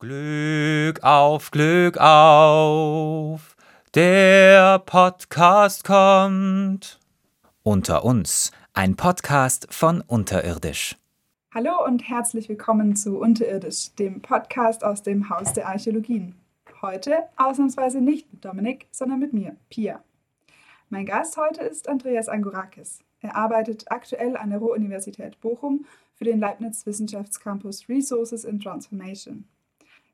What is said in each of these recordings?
Glück auf, Glück auf, der Podcast kommt. Unter uns, ein Podcast von Unterirdisch. Hallo und herzlich willkommen zu Unterirdisch, dem Podcast aus dem Haus der Archäologien. Heute ausnahmsweise nicht mit Dominik, sondern mit mir, Pia. Mein Gast heute ist Andreas Angurakis. Er arbeitet aktuell an der Ruhr-Universität Bochum für den Leibniz Wissenschaftscampus Resources in Transformation.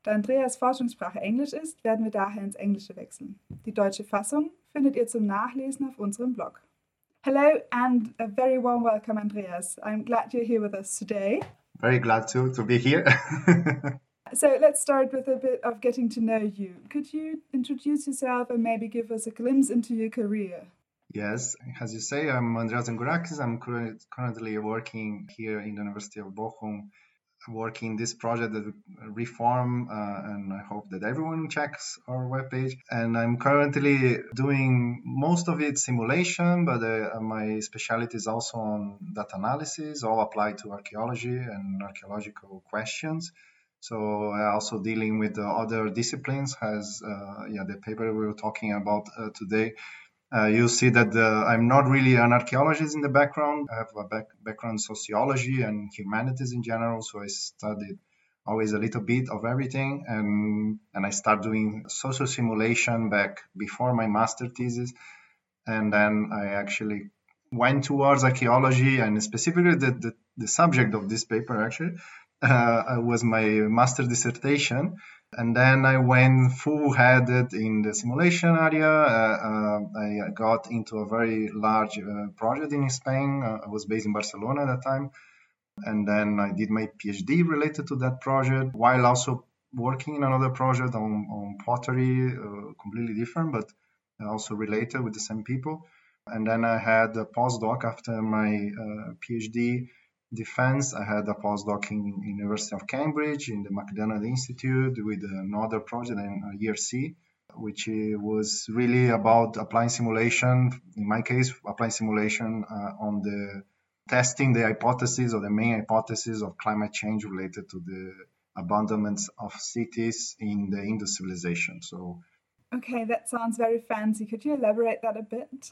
Da Andreas Forschungssprache Englisch ist, werden wir daher ins Englische wechseln. Die deutsche Fassung findet ihr zum Nachlesen auf unserem Blog. Hello and a very warm welcome, Andreas. I'm glad you're here with us today. Very glad to, to be here. so let's start with a bit of getting to know you. Could you introduce yourself and maybe give us a glimpse into your career? Yes, as you say, I'm Andreas Angourakis. I'm currently working here in the University of Bochum working this project that reform uh, and i hope that everyone checks our webpage. And i'm currently doing most of it simulation but uh, my specialty is also on data analysis all applied to archaeology and archaeological questions. So uh, also dealing with the other disciplines has uh, yeah the paper we were talking about uh, today uh, you see that I'm not really an archaeologist in the background. I have a back, background in sociology and humanities in general, so I studied always a little bit of everything, and and I started doing social simulation back before my master thesis, and then I actually went towards archaeology, and specifically the the, the subject of this paper actually uh, was my master dissertation and then I went full-headed in the simulation area. Uh, uh, I got into a very large uh, project in Spain. Uh, I was based in Barcelona at that time, and then I did my PhD related to that project, while also working in another project on, on pottery, uh, completely different, but also related with the same people. And then I had a postdoc after my uh, PhD defense. I had a postdoc in University of Cambridge in the McDonald Institute with another project in ERC, which was really about applying simulation. In my case, applying simulation uh, on the testing the hypothesis or the main hypothesis of climate change related to the abandonment of cities in the Indus civilization. So. Okay, that sounds very fancy. Could you elaborate that a bit?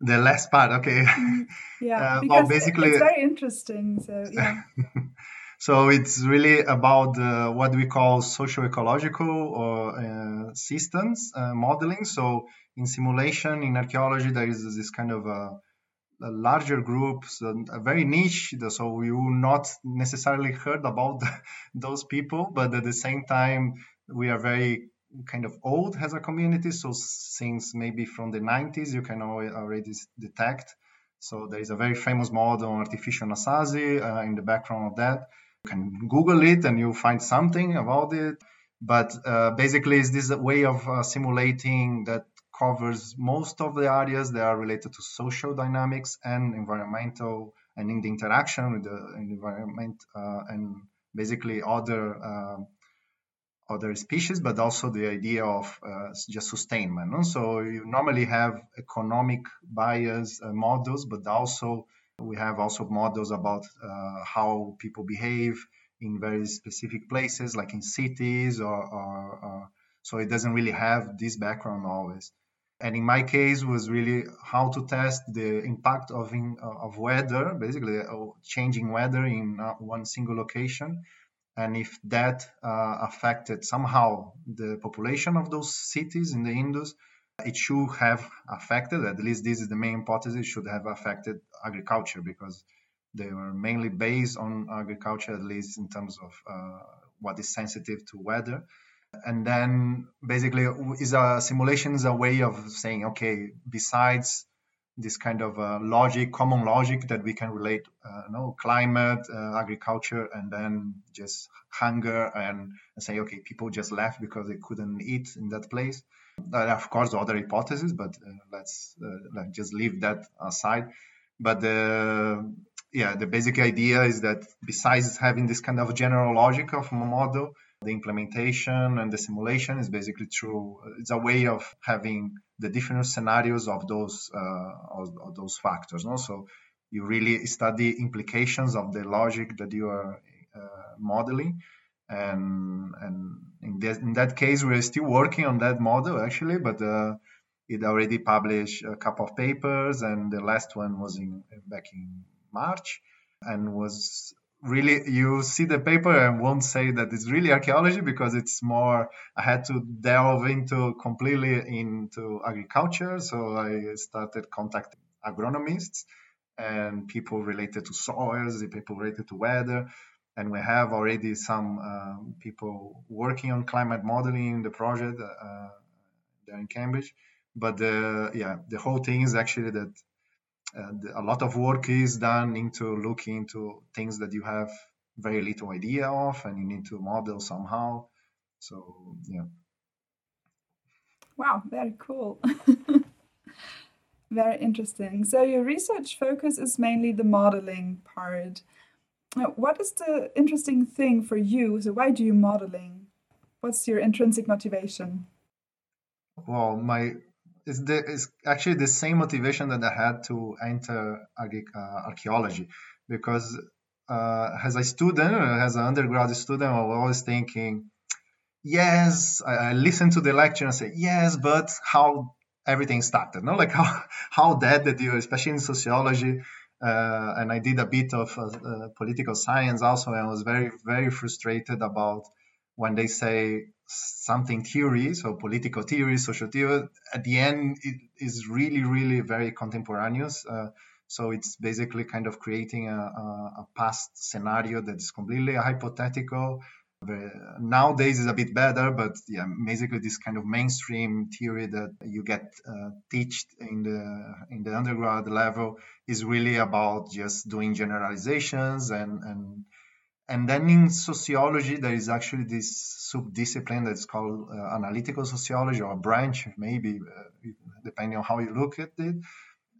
The last part okay. Mm, yeah uh, well basically it's very interesting so yeah. So it's really about uh, what we call socio-ecological or uh, systems uh, modeling. So in simulation in archaeology there is this kind of a, a larger group so a very niche so you will not necessarily heard about those people but at the same time we are very kind of old as a community. So since maybe from the 90s, you can already detect. So there is a very famous model on artificial Anasazi uh, in the background of that. You can Google it and you'll find something about it. But uh, basically, it's this a way of uh, simulating that covers most of the areas that are related to social dynamics and environmental and in the interaction with the environment uh, and basically other uh, other species, but also the idea of uh, just sustainment. So you normally have economic bias uh, models, but also we have also models about uh, how people behave in very specific places, like in cities, or, or, or, so it doesn't really have this background always. And in my case, was really how to test the impact of in, of weather, basically uh, changing weather in uh, one single location and if that uh, affected somehow the population of those cities in the Indus, it should have affected, at least this is the main hypothesis, should have affected agriculture because they were mainly based on agriculture, at least in terms of uh, what is sensitive to weather. And then basically, is a simulation is a way of saying, okay, besides this kind of uh, logic, common logic that we can relate, uh, know, climate, uh, agriculture, and then just hunger and, and, say, okay, people just left because they couldn't eat in that place. Uh, of course, other hypotheses, but uh, let's, uh, let's just leave that aside. But the yeah, the basic idea is that besides having this kind of general logic of a model, the implementation and the simulation is basically true. It's a way of having the different scenarios of those uh, of, of, those factors. No? So you really study implications of the logic that you are uh, modeling, and and in, this, in that case, we're still working on that model actually, but uh, it already published a couple of papers, and the last one was in back in March, and was really you see the paper and won't say that it's really archaeology because it's more i had to delve into completely into agriculture. So i started contacting agronomists and people related to soils people related to weather. And we have already some um, people working on climate modeling in the project uh, there in cambridge. But the yeah the whole thing is actually that a lot of work is done into looking into things that you have very little idea of and you need to model somehow. So yeah. Wow very cool. Very interesting. So your research focus is mainly the modeling part. What is the interesting thing for you? So why do you modeling? What's your intrinsic motivation? Well my it's, the, it's actually the same motivation that I had to enter uh, archaeology because uh, as a student, as an undergraduate student, I was always thinking, yes, I, I listened to the lecture and say, yes, but how everything started, no? Like how, how that that you, especially in sociology, uh, and I did a bit of uh, uh, political science also, and I was very, very frustrated about when they say something theory, so political theory, social theory, at the end it is really, really very contemporaneous. Uh, so it's basically kind of creating a, a, past scenario that is completely hypothetical. nowadays is a bit better, but yeah, basically this kind of mainstream theory that you get uh, taught in the in the undergrad level is really about just doing generalizations and and and then in sociology, there is actually this sub-discipline that's called uh, analytical sociology or a branch, maybe, uh, depending on how you look at it.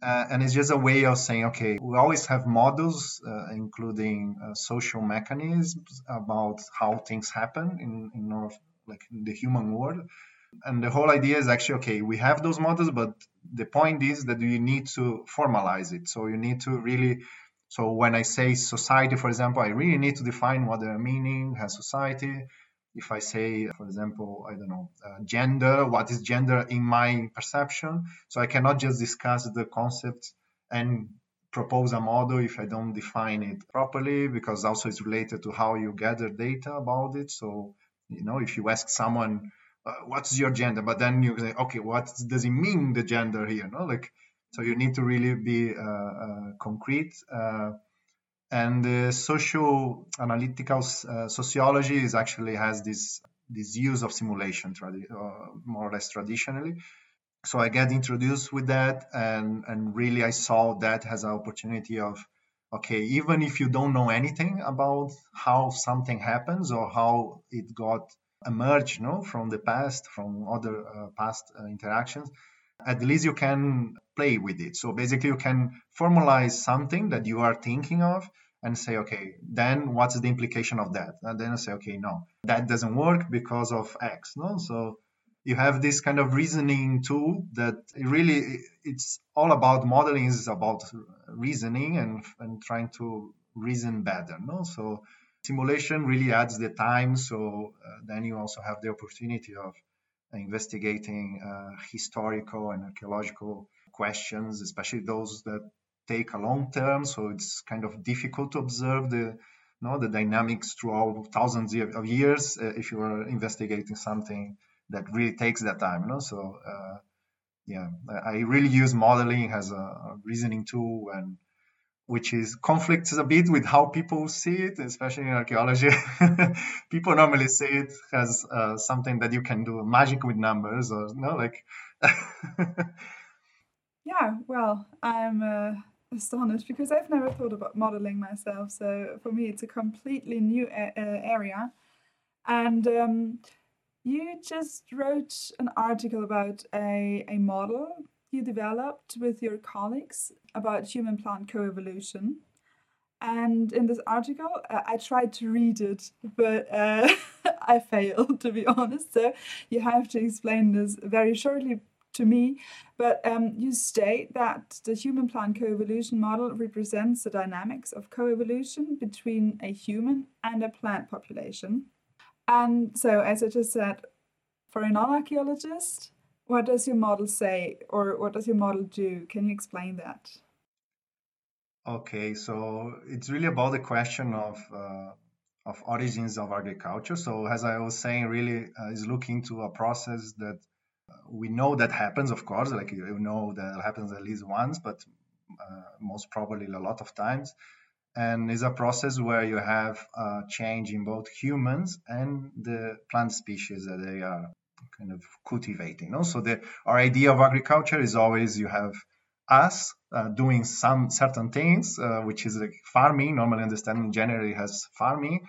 Uh, and it's just a way of saying, okay, we always have models, uh, including uh, social mechanisms about how things happen in, in our, like in the human world. And the whole idea is actually, okay, we have those models, but the point is that you need to formalize it. So you need to really so when I say society, for example, I really need to define what the meaning has society. If I say, for example, I don't know, uh, gender, what is gender in my perception? So I cannot just discuss the concept and propose a model if I don't define it properly, because also it's related to how you gather data about it. So, you know, if you ask someone, uh, what's your gender? But then you say, okay, what does it mean, the gender here? No, like, so you need to really be uh, uh, concrete. Uh, and the social analytical sociology is actually has this this use of simulation, more or less traditionally so I get introduced with that, and and really I saw that as an opportunity of, okay, even if you don't know anything about how something happens or how it got emerged, you know, from the past, from other uh, past uh, interactions, at least you can play with it. So basically, you can formalize something that you are thinking of and say, okay, then what's the implication of that? And then I say, okay, no, that doesn't work because of X. No, so you have this kind of reasoning tool that really it's all about modeling is about reasoning and and trying to reason better. No, so simulation really adds the time. So uh, then you also have the opportunity of investigating uh, historical and archaeological questions, especially those that take a long term. So it's kind of difficult to observe the you know, the dynamics throughout thousands of years uh, if you are investigating something that really takes that time. You know? So uh, yeah, I really use modeling as a reasoning tool and which is conflicts a bit with how people see it, especially in archaeology. people normally see it as uh, something that you can do magic with numbers, or no, like. yeah, well, I'm uh, astonished because I've never thought about modeling myself. So for me, it's a completely new a- area, and. Um, you just wrote an article about a, a model you developed with your colleagues about human plant coevolution. And in this article, uh, I tried to read it, but uh, I failed, to be honest. So you have to explain this very shortly to me. But um, you state that the human plant coevolution model represents the dynamics of coevolution between a human and a plant population. And so, as I just said, for a non archaeologist, what does your model say or what does your model do? Can you explain that? Okay, so it's really about the question of uh, of origins of agriculture. So as I was saying, really uh, is looking to a process that uh, we know that happens, of course, like you know that happens at least once, but uh, most probably a lot of times. And is a process where you have a change in both humans and the plant species that they are kind of cultivating. No? So the our idea of agriculture is always you have us uh, doing some certain things, uh, which is like farming. Normally, understanding generally has farming,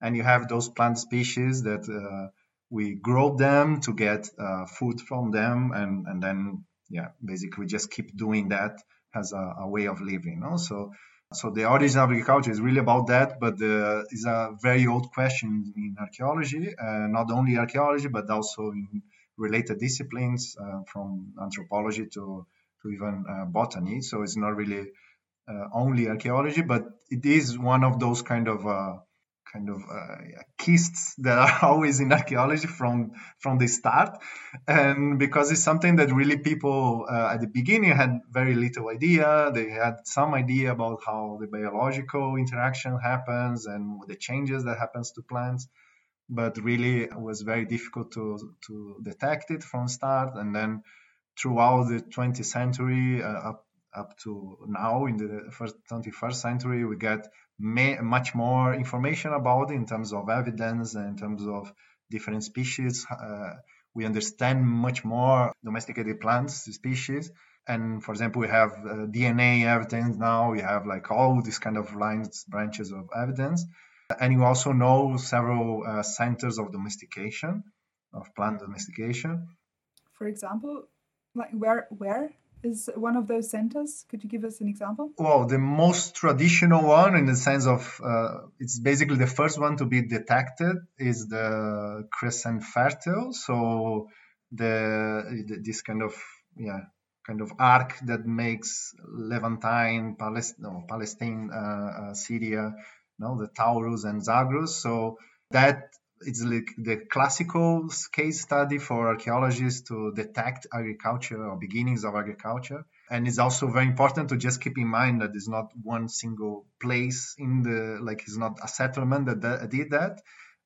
and you have those plant species that uh, we grow them to get uh, food from them, and and then yeah, basically just keep doing that as a, a way of living. No? So the origin of agriculture is really about that, but uh, it's a very old question in archaeology, uh, not only archaeology, but also in related disciplines uh, from anthropology to, to even uh, botany. So it's not really uh, only archaeology, but it is one of those kind of uh, kind of uh, keists that are always in archaeology from from the start. And because it's something that really people uh, at the beginning had very little idea. They had some idea about how the biological interaction happens and the changes that happens to plants but really was very difficult to to detect it from start. And then throughout the 20th century uh, up up to now in the first 21st century we get may, much more information about it in terms of evidence and in terms of different species. Uh, we understand much more domesticated plants species. And for example, we have uh, DNA evidence now. We have like all these kind of lines, branches of evidence. And you also know several uh, centers of domestication, of plant domestication. For example, like where where is one of those centers? Could you give us an example? Well, the most traditional one, in the sense of uh, it's basically the first one to be detected, is the crescent fertile. So the, the this kind of yeah kind of arc that makes Levantine, Palestine, no, Palestine, uh, uh, Syria, no, the Taurus and Zagros. So that it's like the classical case study for archaeologists to detect agriculture or beginnings of agriculture. And it's also very important to just keep in mind that it's not one single place in the, like it's not a settlement that, that did that,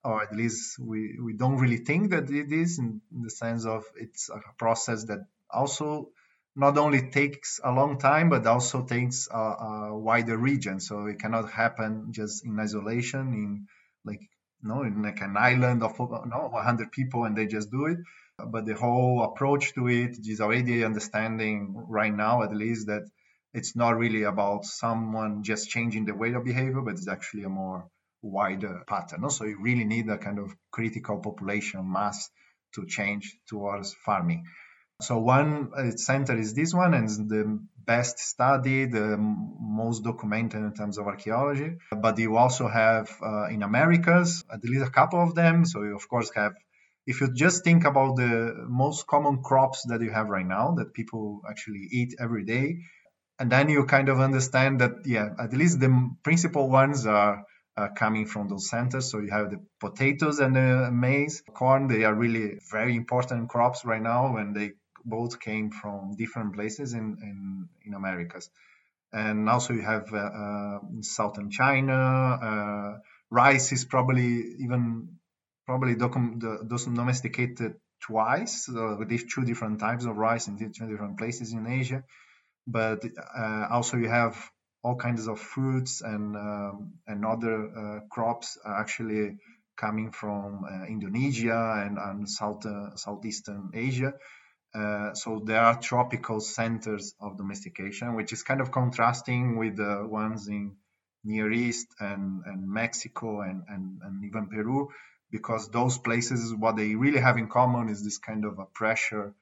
or at least we, we don't really think that it is in, in the sense of it's a process that also not only takes a long time, but also takes a, a wider region. So it cannot happen just in isolation in like no, in like an island of no 100 people and they just do it. But the whole approach to it is already understanding right now, at least, that it's not really about someone just changing the way of behavior, but it's actually a more wider pattern. So you really need a kind of critical population mass to change towards farming. So one uh, center is this one, and the best studied, the most documented in terms of archaeology. But you also have uh, in Americas at least a couple of them. So you of course have, if you just think about the most common crops that you have right now that people actually eat every day, and then you kind of understand that yeah, at least the principal ones are. Uh, coming from those centers. So you have the potatoes and the maize, corn. They are really very important crops right now, and they both came from different places in, in, in Americas. And also you have uh, uh, southern China. Uh, rice is probably even probably docu- the, domesticated twice uh, with two different types of rice in two different places in Asia. But uh, also you have all kinds of fruits and um, and other uh, crops actually coming from Indonesia and, and south southeastern Asia. Uh, so there are tropical centers of domestication, which is kind of contrasting with the ones in Near East and, and Mexico and, and, and even Peru, because those places, what they really have in common is this kind of a pressure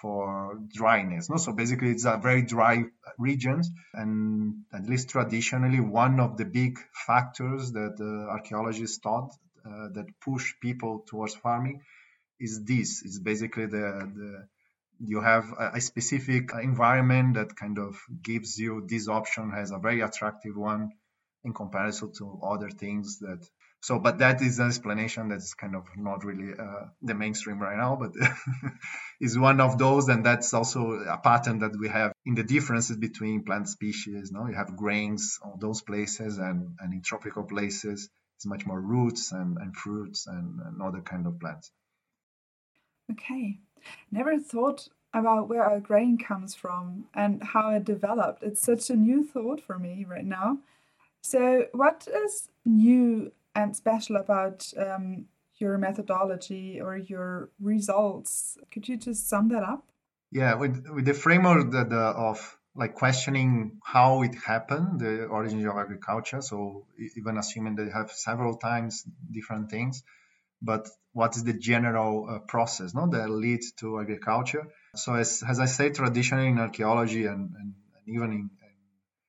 for dryness. No? So basically, it's a very dry regions, and at least traditionally, one of the big factors that archaeologists thought uh, that push people towards farming is this: is basically the, the you have a, a, specific environment that kind of gives you this option as a very attractive one in comparison to other things that so but that is an explanation that's kind of not really uh, the mainstream right now but is one of those and that's also a pattern that we have in the differences between plant species no? You have grains on those places and, and in tropical places it's much more roots and, and fruits and, and other kind of plants. Okay never thought about where our grain comes from and how it developed it's such a new thought for me right now so what is new and special about um, your methodology or your results. Could you just sum that up? Yeah, with, with the framework the, of like questioning how it happened, the origins of agriculture. So even assuming they have several times different things, but what is the general uh, process no, that leads to agriculture? So as, as I say, traditionally in archaeology and, and, and even in,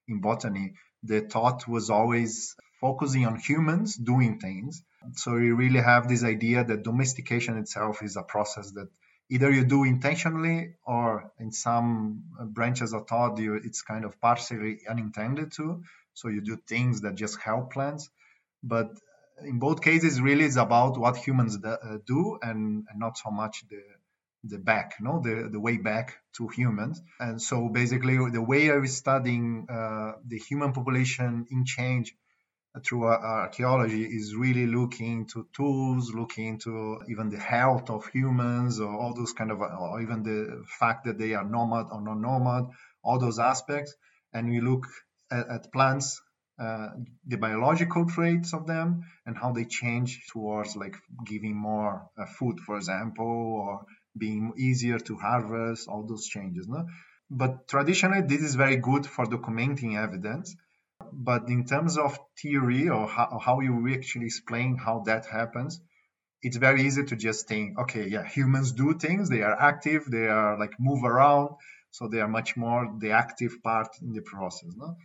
in botany, the thought was always focusing on humans doing things. So you really have this idea that domestication itself is a process that either you do intentionally or in some branches of thought you, it's kind of partially unintended to. So you do things that just help plants. But in both cases, really, it's about what humans do and, and not so much the the back, no, the, the way back to humans. And so basically, the way I was studying uh, the human population in change through archaeology is really looking to tools, looking into even the health of humans, or all those kind of, or even the fact that they are nomad or non-nomad, all those aspects. And we look at, at plants, uh, the biological traits of them, and how they change towards like giving more uh, food, for example, or being easier to harvest, all those changes. No? But traditionally, this is very good for documenting evidence. But in terms of theory or how, how you actually explain how that happens, it's very easy to just think, okay, yeah, humans do things, they are active, they are like move around, so they are much more the active part in the process. No?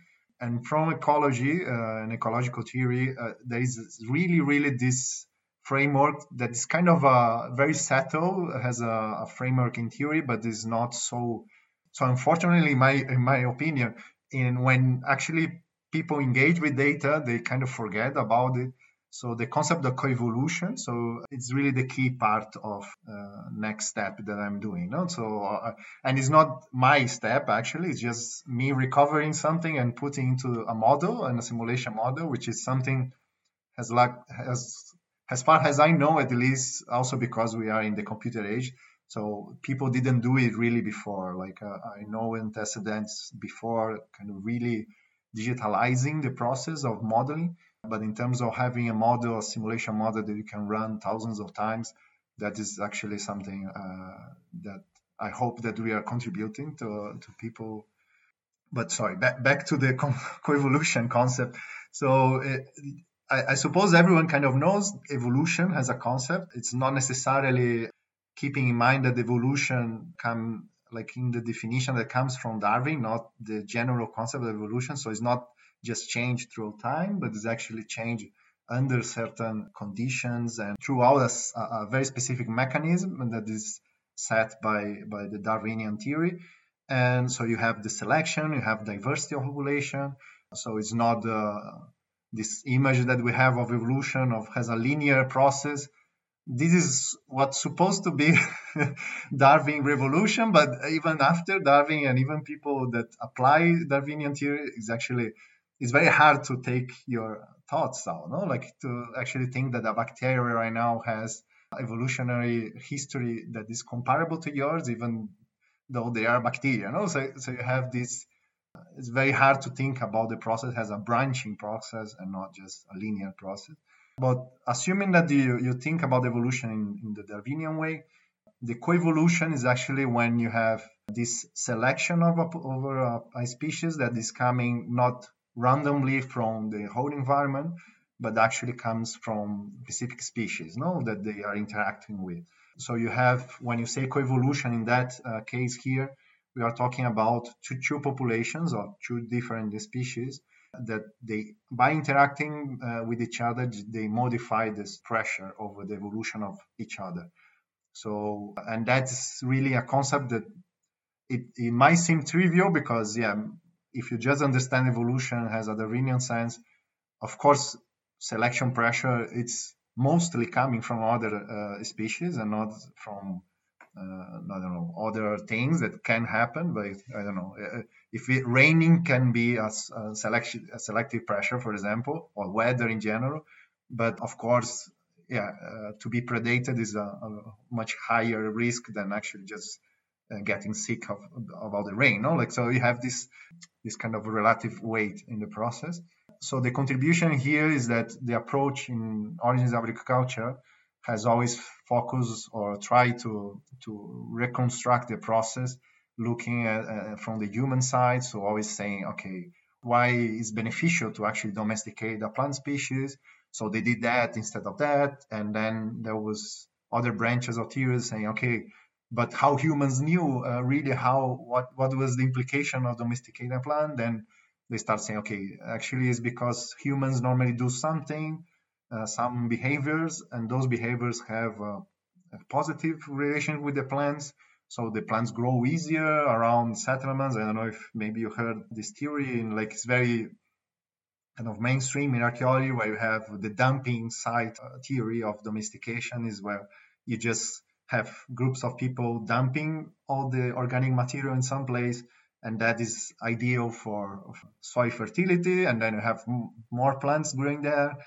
And from ecology uh, and ecological theory, uh, there is really, really this framework that is kind of uh, very settled, has a, a, framework in theory, but is not so. So unfortunately, my in my opinion, in when actually people engage with data, they kind of forget about it. So the concept of coevolution, so it's really the key part of uh, next step that I'm doing. No? So uh, and it's not my step actually; it's just me recovering something and putting into a model and a simulation model, which is something has like has as far as I know, at least, also because we are in the computer age, so people didn't do it really before. Like uh, I know antecedents before, kind of really digitalizing the process of modeling. But in terms of having a model, a simulation model that you can run thousands of times, that is actually something uh, that I hope that we are contributing to to people. But sorry, back back to the co- coevolution concept. So it, I, I suppose everyone kind of knows evolution as a concept. It's not necessarily keeping in mind that evolution come like in the definition that comes from Darwin, not the general concept of evolution. So it's not just change through time, but it's actually change under certain conditions and throughout a, a very specific mechanism that is set by, by the Darwinian theory. And so you have the selection, you have diversity of population. So it's not uh, this image that we have of evolution of has a linear process this is what's supposed to be darwin revolution but even after darwin and even people that apply darwinian theory is actually it's very hard to take your thoughts out no like to actually think that a bacteria right now has evolutionary history that is comparable to yours even though they are bacteria no so, so you have this it's very hard to think about the process as a branching process and not just a linear process. But assuming that you, you think about evolution in, in the Darwinian way, the coevolution is actually when you have this selection of a, over a, a species that is coming not randomly from the whole environment, but actually comes from specific species, no, that they are interacting with. So you have, when you say coevolution in that uh, case here, we are talking about two, two populations or two different species that they by interacting uh, with each other they modify this pressure over the evolution of each other so and that's really a concept that it, it might seem trivial because yeah if you just understand evolution has a darwinian sense of course selection pressure it's mostly coming from other uh, species and not from uh, I don't know other things that can happen. But I don't know uh, if it, raining can be a, a selection a selective pressure, for example, or weather in general. But of course, yeah, uh, to be predated is a, a, much higher risk than actually just getting sick of, about the rain. No, like so you have this this kind of relative weight in the process. So the contribution here is that the approach in origins of agriculture has always focused or tried to to reconstruct the process looking at uh, from the human side so always saying okay why is beneficial to actually domesticate a plant species so they did that instead of that and then there was other branches of theories saying okay but how humans knew uh, really how what what was the implication of domesticating a plant then they start saying okay actually it's because humans normally do something uh, some behaviors, and those behaviors have uh, a positive relation with the plants. So the plants grow easier around settlements. I don't know if maybe you heard this theory in like it's very kind of mainstream in archaeology where you have the dumping site uh, theory of domestication is where you just have groups of people dumping all the organic material in some place and that is ideal for soil fertility and then you have more plants growing there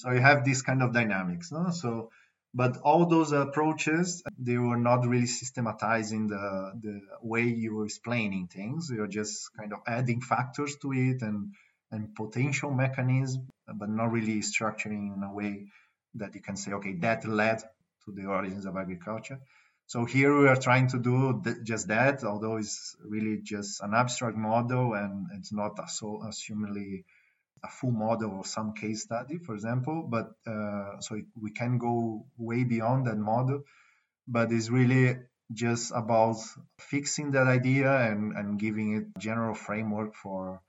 so you have this kind of dynamics. No? So, but all those approaches, they were not really systematizing the, the way you were explaining things. You're just kind of adding factors to it and, and potential mechanisms, but not really structuring in a way that you can say, okay, that led to the origins of agriculture. So here we are trying to do th- just that, although it's really just an abstract model and it's not so assumedly a full model or some case study, for example. But uh, so it, we can go way beyond that model, but it's really just about fixing that idea and, and giving it general framework for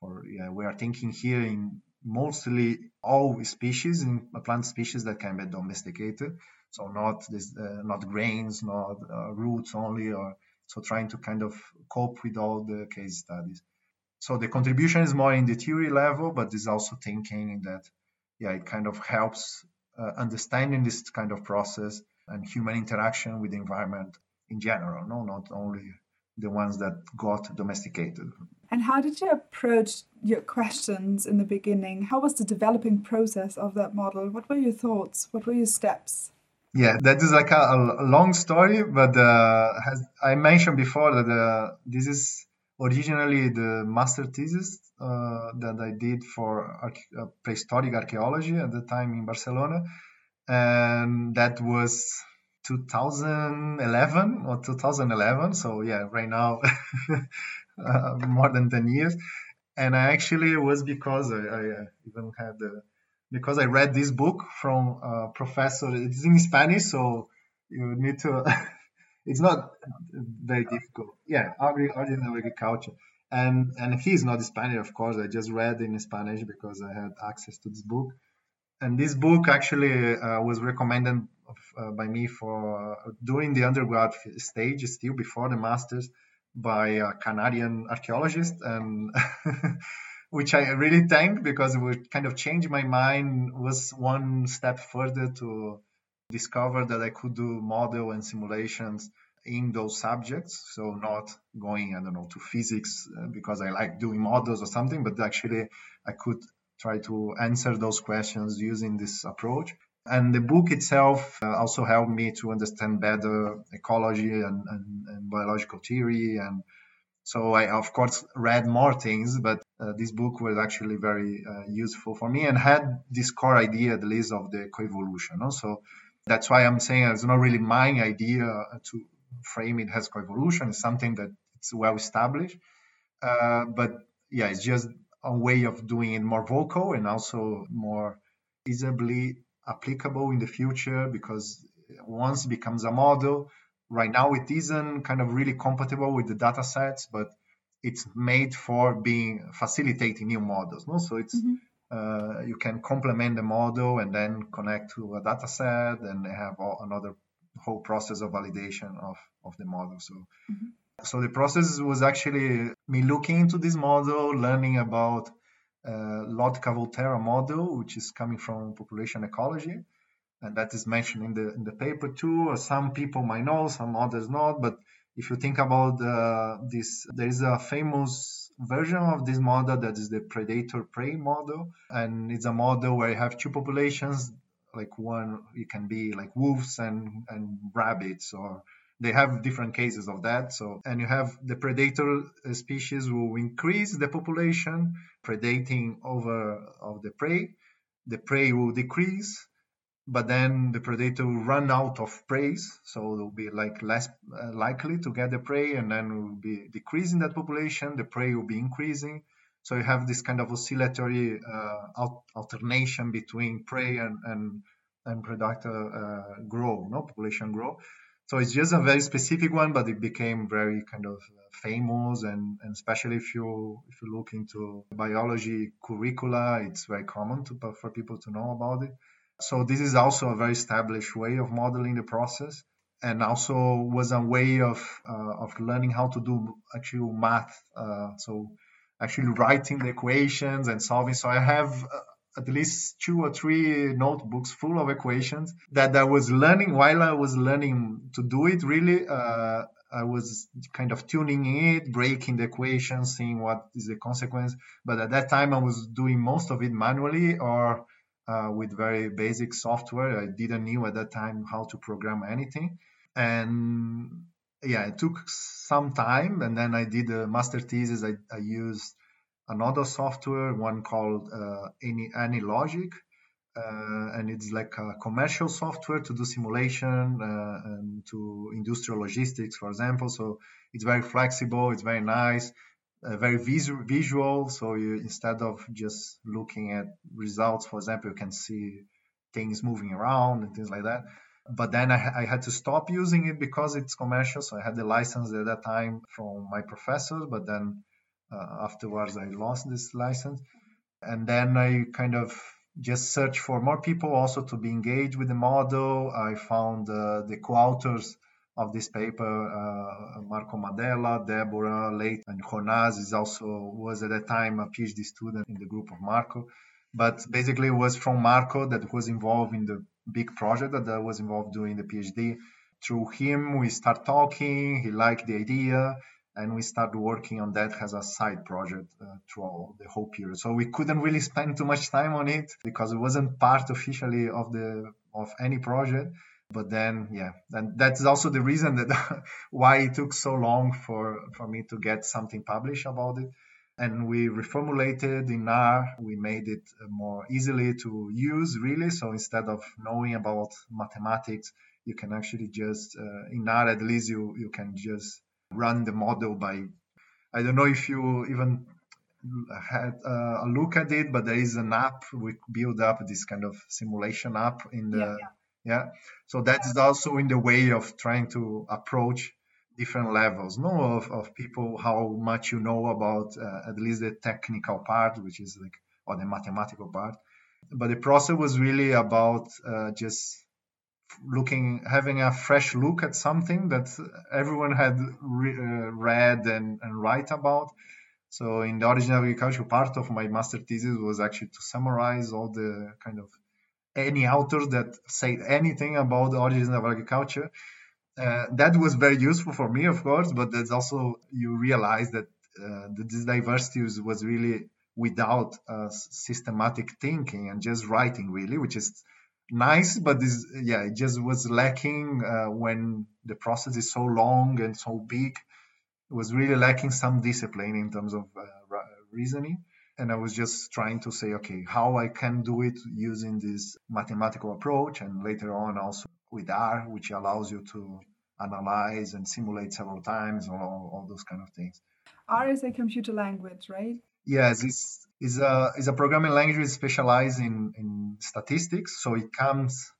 for yeah we are thinking here in mostly all species in plant species that can be domesticated so not this uh, not grains not uh, roots only or so trying to kind of cope with all the case studies so the contribution is more in the theory level, but is also thinking that, yeah, it kind of helps uh, understanding this kind of process and human interaction with the environment in general, no, not only the ones that got domesticated. And how did you approach your questions in the beginning? How was the developing process of that model? What were your thoughts? What were your steps? Yeah, that is like a, a long story, but uh, as I mentioned before that uh, this is originally the master thesis uh, that I did for arche- uh, prehistoric archaeology at the time in Barcelona, and that was 2011 or 2011. So yeah, right now uh, more than 10 years. And I actually was because I, I uh, even had the because I read this book from a professor. It's in Spanish, so you need to it's not very difficult. Yeah, original agriculture. And and he's not Spanish, of course. I just read in Spanish because I had access to this book. And this book actually uh, was recommended of, uh, by me for uh, during the undergrad stage, still before the masters, by a Canadian archaeologist, and which I really thank because it would kind of change my mind. Was one step further to discover that I could do model and simulations in those subjects. So not going, I don't know, to physics uh, because I like doing models or something, but actually I could try to answer those questions using this approach. And the book itself uh, also helped me to understand better ecology and, and, and, biological theory. And so I, of course, read more things, but uh, this book was actually very uh, useful for me and had this core idea, at least, of the coevolution. Also, that's why I'm saying it's not really my idea to frame it as coevolution. It's something that it's well established. Uh, but yeah, it's just a way of doing it more vocal and also more easily applicable in the future because once it becomes a model, right now it isn't kind of really compatible with the data sets, but it's made for being facilitating new models. No? So it's mm-hmm uh, you can complement the model and then connect to a data set and have all, another whole process of validation of, of the model. So, mm-hmm. so the process was actually me looking into this model, learning about uh, Lotka-Volterra model, which is coming from population ecology, and that is mentioned in the in the paper too. Some people might know, some others not. But if you think about uh, this, there is a famous version of this model that is the predator-prey model, and it's a model where you have two populations. Like one, it can be like wolves and and rabbits, or they have different cases of that. So, and you have the predator species will increase the population, predating over of the prey. The prey will decrease, but then the predator will run out of prey, so they'll be like less uh, likely to get the prey, and then will be decreasing that population. The prey will be increasing. So you have this kind of oscillatory uh, alternation between prey and and, and predator uh, grow, no population grow. So it's just a very specific one, but it became very kind of uh, famous, and, and especially if you if you look into biology curricula, it's very common to for people to know about it. So this is also a very established way of modeling the process, and also was a way of uh, of learning how to do actual math. Uh, so actually writing the equations and solving. So I have uh, at least two or three notebooks full of equations that I was learning while I was learning to do it. Really, uh, I was kind of tuning it, breaking the equations, seeing what is the consequence. But at that time, I was doing most of it manually or uh, with very basic software. I didn't know at that time how to program anything, and yeah, it took some time. And then I did a master thesis. I, I used another software, one called uh, Any AnyLogic, uh, and it's like a commercial software to do simulation uh, and to industrial logistics, for example. So it's very flexible, it's very nice, uh, very visu- visual. So you instead of just looking at results, for example, you can see things moving around and things like that. But then I, I had to stop using it because it's commercial. So I had the license at that time from my professors, but then uh, afterwards, I lost this license. And then I kind of just searched for more people also to be engaged with the model. I found uh, the co-authors of this paper, uh, Marco Madella, Deborah Late, and Jonas is also was at that time a PhD student in the group of Marco. But basically, it was from Marco that was involved in the big project that I was involved doing the PhD. Through him, we start talking. He liked the idea and we started working on that as a side project uh, throughout the whole period. So we couldn't really spend too much time on it because it wasn't part officially of the of any project. But then, yeah, and that's also the reason that why it took so long for for me to get something published about it. And we reformulated in R. We made it more easily to use, really. So instead of knowing about mathematics, you can actually just uh, in R at least you you can just run the model by i don't know if you even had uh, a look at it but there is an app we build up this kind of simulation app in the yeah. Yeah. so that is also in the way of trying to approach different levels no of, of people how much you know about uh, at least the technical part which is like or the mathematical part but the process was really about uh, just looking having a fresh look at something that everyone had re- uh, read and, and write about so in the origin of agriculture part of my master thesis was actually to summarize all the kind of any authors that say anything about the origins of agriculture uh, that was very useful for me of course but that's also you realize that uh, this diversity was, was really without uh, systematic thinking and just writing really which is nice, but this yeah, it just was lacking uh, when the process is so long and so big. It was really lacking some discipline in terms of uh, reasoning. And I was just trying to say, okay, how I can do it using this mathematical approach, and later on also with R, which allows you to analyze and simulate several times, all, all those kind of things. R is a computer language, right? Yes, it's, it's a it's a programming language specialized in, in statistics. So it comes.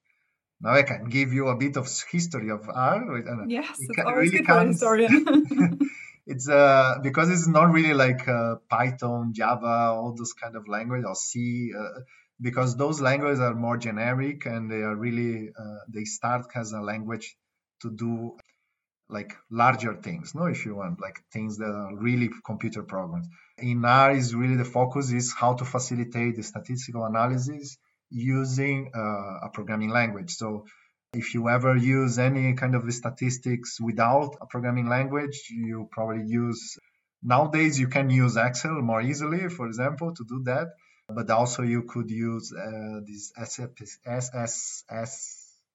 Now I can give you a bit of history of R. Yes, it always really good comes, for a historian. it's uh because it's not really like uh, Python, Java, all those kind of language or C. Uh, because those languages are more generic and they are really uh, they start as a language to do like larger things, no, if you want, like things that are really computer programs. In R is really the focus is how to facilitate the statistical analysis using uh, a programming language. So if you ever use any kind of statistics without a programming language, you probably use nowadays you can use Excel more easily, for example, to do that. But also you could use uh, this SSS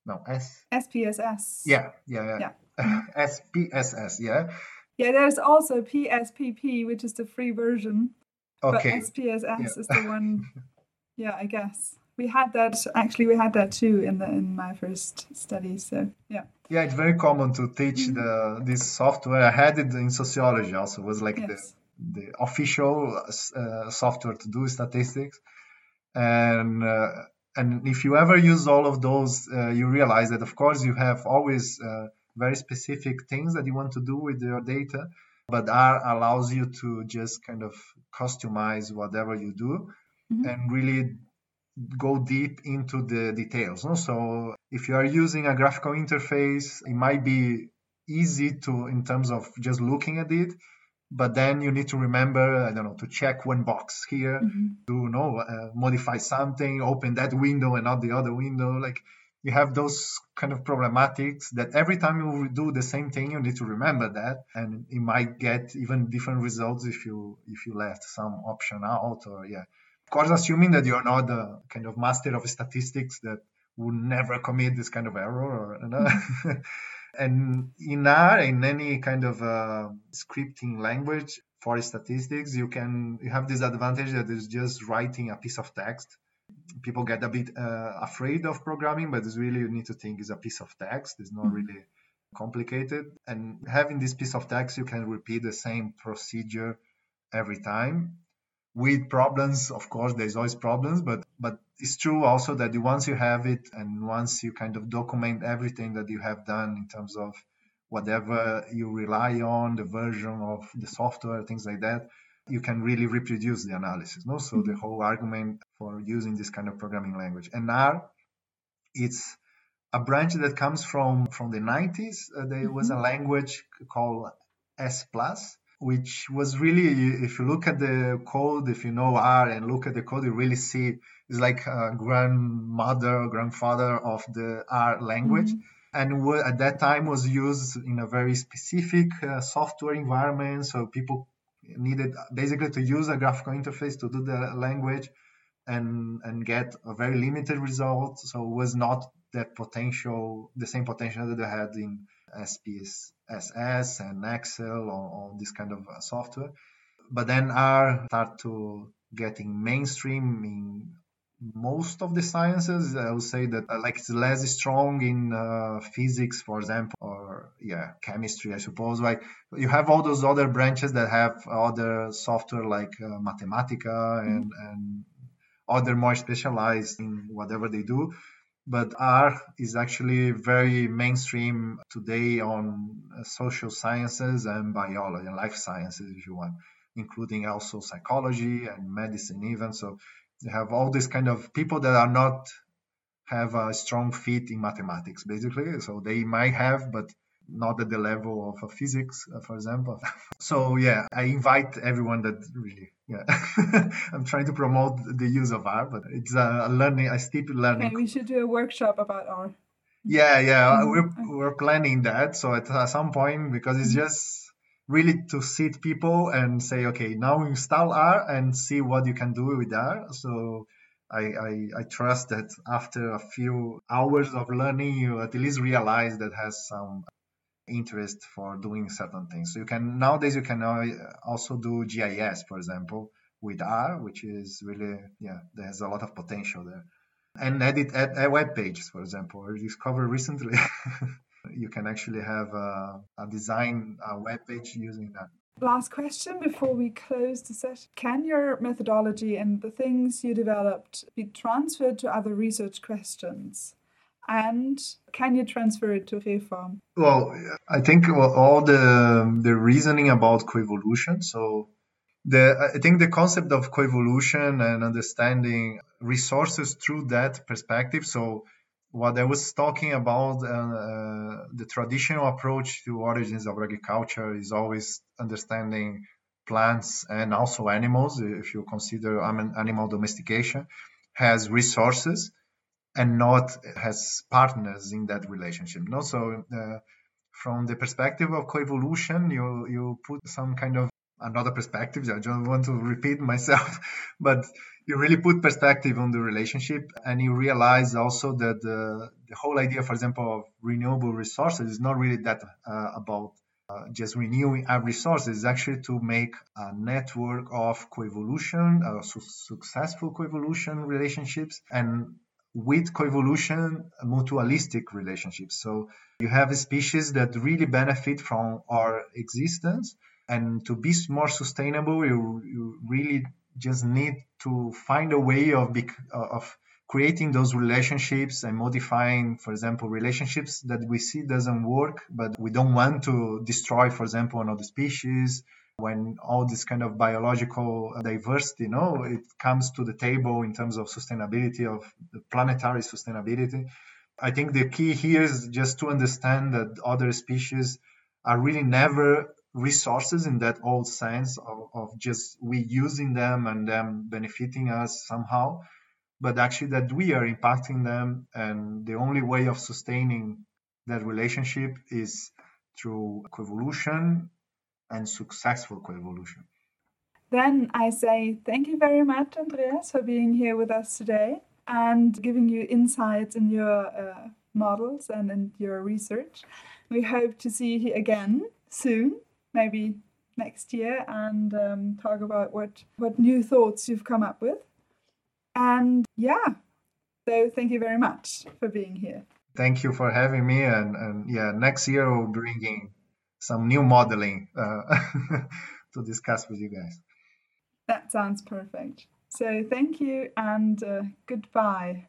no S SPSS. Yeah, yeah, yeah. yeah. SPSS, yeah. Yeah, there's also PSPP, which is the free version. Okay. But SPSS yeah. is the one. Yeah, I guess we had that. Actually, we had that too in the in my first study. So yeah. Yeah, it's very common to teach mm-hmm. the this software. I had it in sociology also. It was like yes. the the official uh, software to do statistics, and. Uh, and if you ever use all of those, uh, you realize that of course you have always uh, very specific things that you want to do with your data, but R allows you to just kind of customize whatever you do mm-hmm. and really go deep into the details. No? So if you are using a graphical interface, it might be easy to in terms of just looking at it but then you need to remember i don't know to check one box here mm-hmm. to you know uh, modify something open that window and not the other window like you have those kind of problematics that every time you do the same thing you need to remember that and you might get even different results if you if you left some option out or yeah of course assuming that you're not a kind of master of statistics that would never commit this kind of error or. And in R, in any kind of uh, scripting language for statistics, you can you have this advantage that is just writing a piece of text. People get a bit uh, afraid of programming, but it's really you need to think is a piece of text. It's not mm-hmm. really complicated. And having this piece of text, you can repeat the same procedure every time with problems of course there's always problems but but it's true also that once you have it and once you kind of document everything that you have done in terms of whatever you rely on the version of the software things like that you can really reproduce the analysis no? So the whole argument for using this kind of programming language. And R it's a branch that comes from from the 90s uh, there mm-hmm. was a language called S-PLUS which was really, if you look at the code, if you know R and look at the code, you really see it's like a grandmother, grandfather of the R language. Mm-hmm. And at that time was used in a very specific uh, software environment. So people needed basically to use a graphical interface to do the language and, and get a very limited result. So it was not that potential, the same potential that they had in SPSS and Excel or, this kind of uh, software. But then R start to getting mainstream in most of the sciences. I would say that uh, like it's less strong in uh, physics, for example, or yeah, chemistry, I suppose. Like you have all those other branches that have other software like uh, Mathematica and, and other more specialized in whatever they do but R is actually very mainstream today on uh, social sciences and biology and life sciences, if you want, including also psychology and medicine, even. So you have all these kind of people that are not have a strong fit in mathematics, basically. So they might have, but not at the level of physics, uh, for example. so yeah, I invite everyone that really, yeah, I'm trying to promote the use of R, but it's a learning, a steep learning. Okay, we should do a workshop about R. Yeah, yeah, mm-hmm. we're we're planning that. So at some point, because it's mm-hmm. just really to sit people and say, okay, now install R and see what you can do with R. So I, I, I, trust that after a few hours of learning, you at least realize that has some interest for doing certain things. So you can nowadays you can also do GIS, for example, with R, which is really yeah, there's a lot of potential there. And edit ed, web pages, for example. I discovered recently you can actually have a, a design a web page using that. Last question before we close the session. Can your methodology and the things you developed be transferred to other research questions? And can you transfer it to FEFA? Well, I think all the the reasoning about coevolution. So the I think the concept of coevolution and understanding resources through that perspective. So what I was talking about, uh, uh, the traditional approach to origins of agriculture is always understanding plants and also animals. If you consider animal domestication, has resources and not has partners in that relationship. No, so uh, from the perspective of coevolution, you you put some kind of another perspective. I don't want to repeat myself, but you really put perspective on the relationship and you realize also that the, the whole idea, for example, of renewable resources is not really that uh, about uh, just renewing our resources. Actually to make a network of coevolution, uh, su- successful coevolution relationships, and with coevolution, mutualistic relationships. So you have species that really benefit from our existence and to be more sustainable you, you really just need to find a way of of creating those relationships and modifying for example relationships that we see doesn't work but we don't want to destroy for example another species when all this kind of biological diversity you know it comes to the table in terms of sustainability of planetary sustainability. I think the key here is just to understand that other species are really never resources in that old sense of, of just we using them and them benefiting us somehow but actually that we are impacting them and the only way of sustaining that relationship is through coevolution and successful coevolution then i say thank you very much Andreas for being here with us today and giving you insights in your uh, models and in your research we hope to see you again soon maybe next year and um, talk about what what new thoughts you've come up with. And yeah, so thank you very much for being here. Thank you for having me. And, and yeah, next year we'll bring in some new modeling uh, to discuss with you guys. That sounds perfect. So thank you and uh, goodbye.